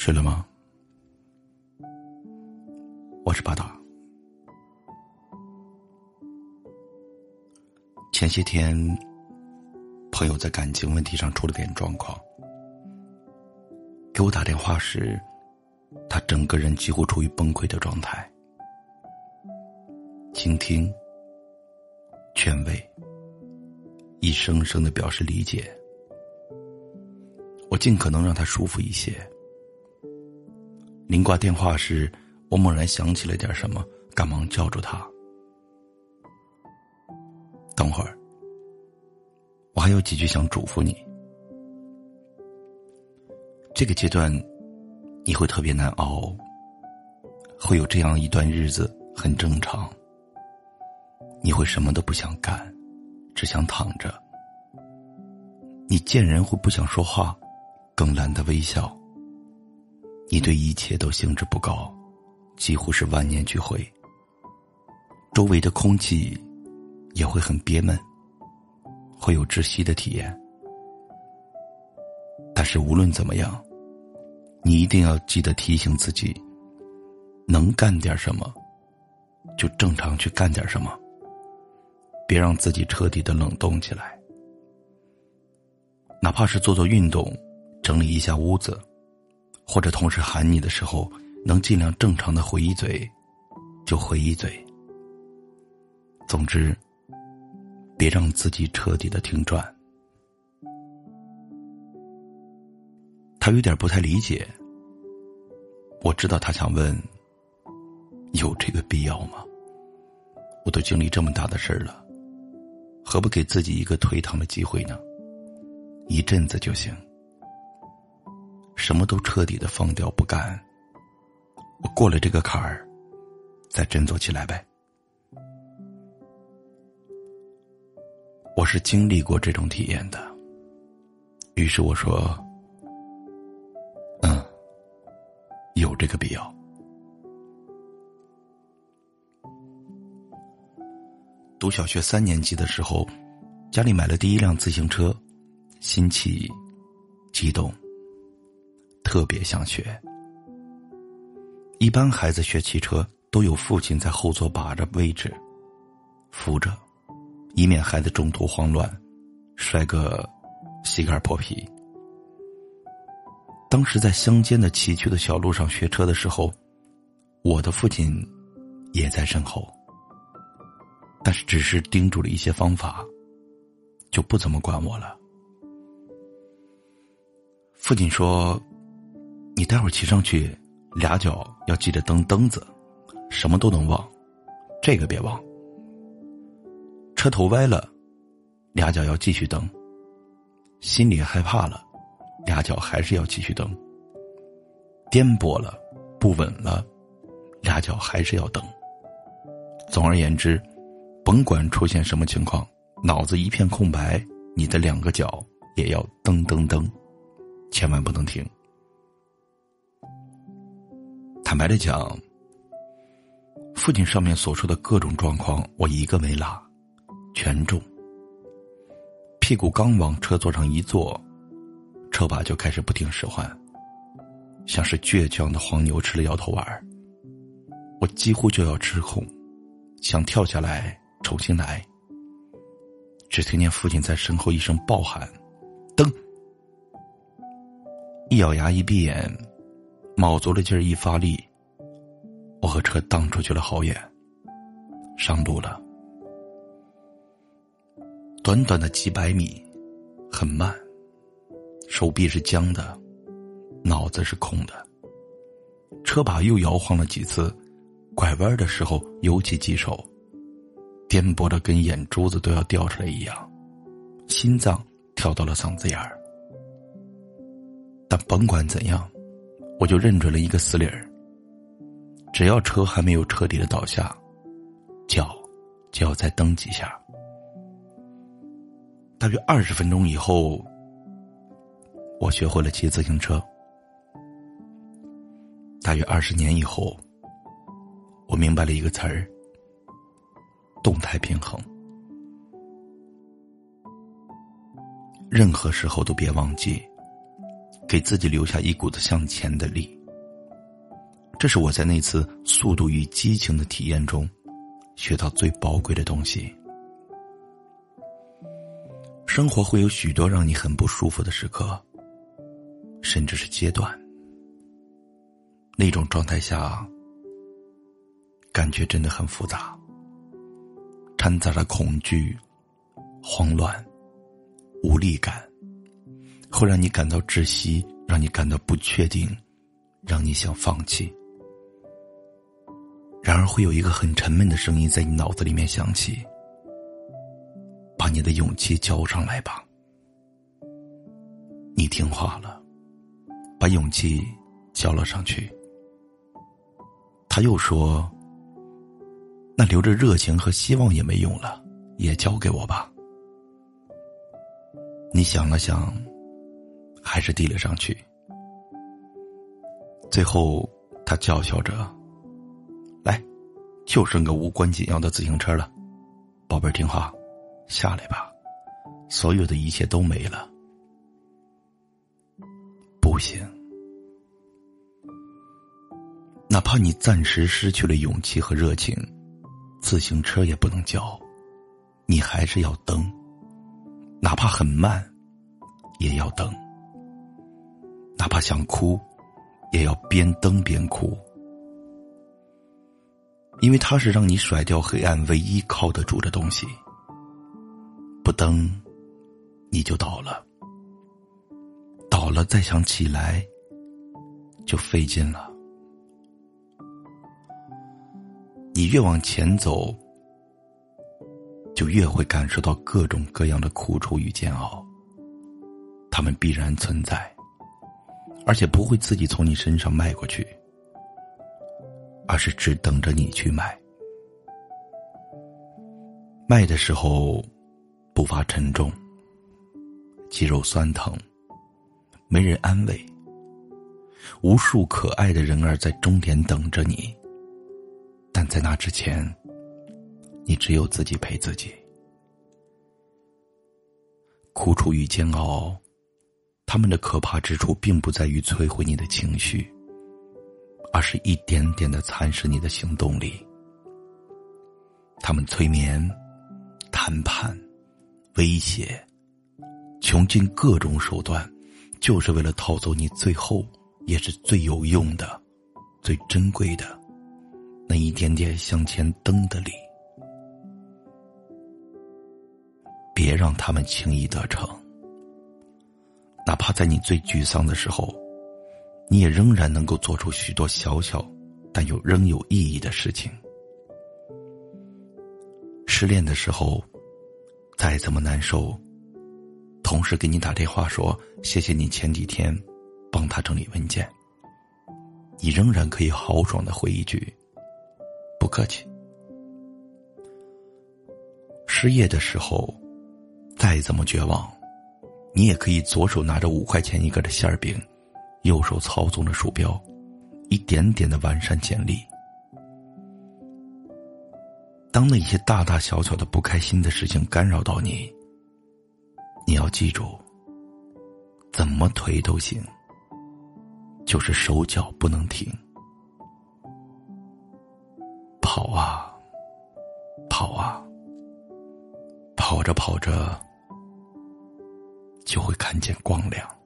睡了吗？我是巴达。前些天，朋友在感情问题上出了点状况，给我打电话时，他整个人几乎处于崩溃的状态。倾听、劝慰、一声声的表示理解，我尽可能让他舒服一些。临挂电话时，我猛然想起了点什么，赶忙叫住他：“等会儿，我还有几句想嘱咐你。这个阶段，你会特别难熬，会有这样一段日子，很正常。你会什么都不想干，只想躺着。你见人会不想说话，更懒得微笑。”你对一切都兴致不高，几乎是万念俱灰。周围的空气也会很憋闷，会有窒息的体验。但是无论怎么样，你一定要记得提醒自己：能干点什么，就正常去干点什么，别让自己彻底的冷冻起来。哪怕是做做运动，整理一下屋子。或者同事喊你的时候，能尽量正常的回一嘴，就回一嘴。总之，别让自己彻底的停转。他有点不太理解。我知道他想问：有这个必要吗？我都经历这么大的事儿了，何不给自己一个退堂的机会呢？一阵子就行。什么都彻底的放掉不干，我过了这个坎儿，再振作起来呗。我是经历过这种体验的，于是我说：“嗯，有这个必要。”读小学三年级的时候，家里买了第一辆自行车，新奇，激动。特别想学。一般孩子学汽车都有父亲在后座把着位置，扶着，以免孩子中途慌乱，摔个膝盖破皮。当时在乡间的崎岖的小路上学车的时候，我的父亲也在身后，但是只是叮嘱了一些方法，就不怎么管我了。父亲说。你待会儿骑上去，俩脚要记得蹬蹬子，什么都能忘，这个别忘。车头歪了，俩脚要继续蹬。心里害怕了，俩脚还是要继续蹬。颠簸了，不稳了，俩脚还是要蹬。总而言之，甭管出现什么情况，脑子一片空白，你的两个脚也要蹬蹬蹬，千万不能停。坦白的讲，父亲上面所说的各种状况，我一个没落，全中。屁股刚往车座上一坐，车把就开始不听使唤，像是倔强的黄牛吃了摇头丸我几乎就要失控，想跳下来重新来。只听见父亲在身后一声暴喊：“蹬！”一咬牙，一闭眼。卯足了劲儿一发力，我和车荡出去了好远，上路了。短短的几百米，很慢，手臂是僵的，脑子是空的。车把又摇晃了几次，拐弯的时候尤其棘手，颠簸的跟眼珠子都要掉出来一样，心脏跳到了嗓子眼儿。但甭管怎样。我就认准了一个死理儿，只要车还没有彻底的倒下，脚就要再蹬几下。大约二十分钟以后，我学会了骑自行车。大约二十年以后，我明白了一个词儿：动态平衡。任何时候都别忘记，给自己留下一股子向前的力。这是我在那次速度与激情的体验中学到最宝贵的东西。生活会有许多让你很不舒服的时刻，甚至是阶段。那种状态下，感觉真的很复杂，掺杂着恐惧、慌乱、无力感，会让你感到窒息，让你感到不确定，让你想放弃。然而，会有一个很沉闷的声音在你脑子里面响起：“把你的勇气交上来吧。”你听话了，把勇气交了上去。他又说：“那留着热情和希望也没用了，也交给我吧。”你想了想，还是递了上去。最后，他叫嚣着：“来，就剩个无关紧要的自行车了，宝贝儿，听话，下来吧，所有的一切都没了。”不行。哪怕你暂时失去了勇气和热情，自行车也不能叫，你还是要蹬，哪怕很慢，也要蹬。哪怕想哭，也要边蹬边哭，因为它是让你甩掉黑暗唯一靠得住的东西。不蹬，你就倒了，倒了再想起来，就费劲了。你越往前走，就越会感受到各种各样的苦楚与煎熬。他们必然存在，而且不会自己从你身上迈过去，而是只等着你去迈。迈的时候，步伐沉重，肌肉酸疼，没人安慰，无数可爱的人儿在终点等着你。但在那之前，你只有自己陪自己。苦楚与煎熬，他们的可怕之处并不在于摧毁你的情绪，而是一点点的蚕食你的行动力。他们催眠、谈判、威胁，穷尽各种手段，就是为了套走你最后也是最有用的、最珍贵的。那一点点向前蹬的力，别让他们轻易得逞。哪怕在你最沮丧的时候，你也仍然能够做出许多小小但又仍有意义的事情。失恋的时候，再怎么难受，同事给你打电话说谢谢你前几天帮他整理文件，你仍然可以豪爽的回一句。不客气。失业的时候，再怎么绝望，你也可以左手拿着五块钱一个的馅儿饼，右手操纵着鼠标，一点点的完善简历。当那些大大小小的不开心的事情干扰到你，你要记住，怎么推都行，就是手脚不能停。跑啊，跑啊，跑着跑着，就会看见光亮。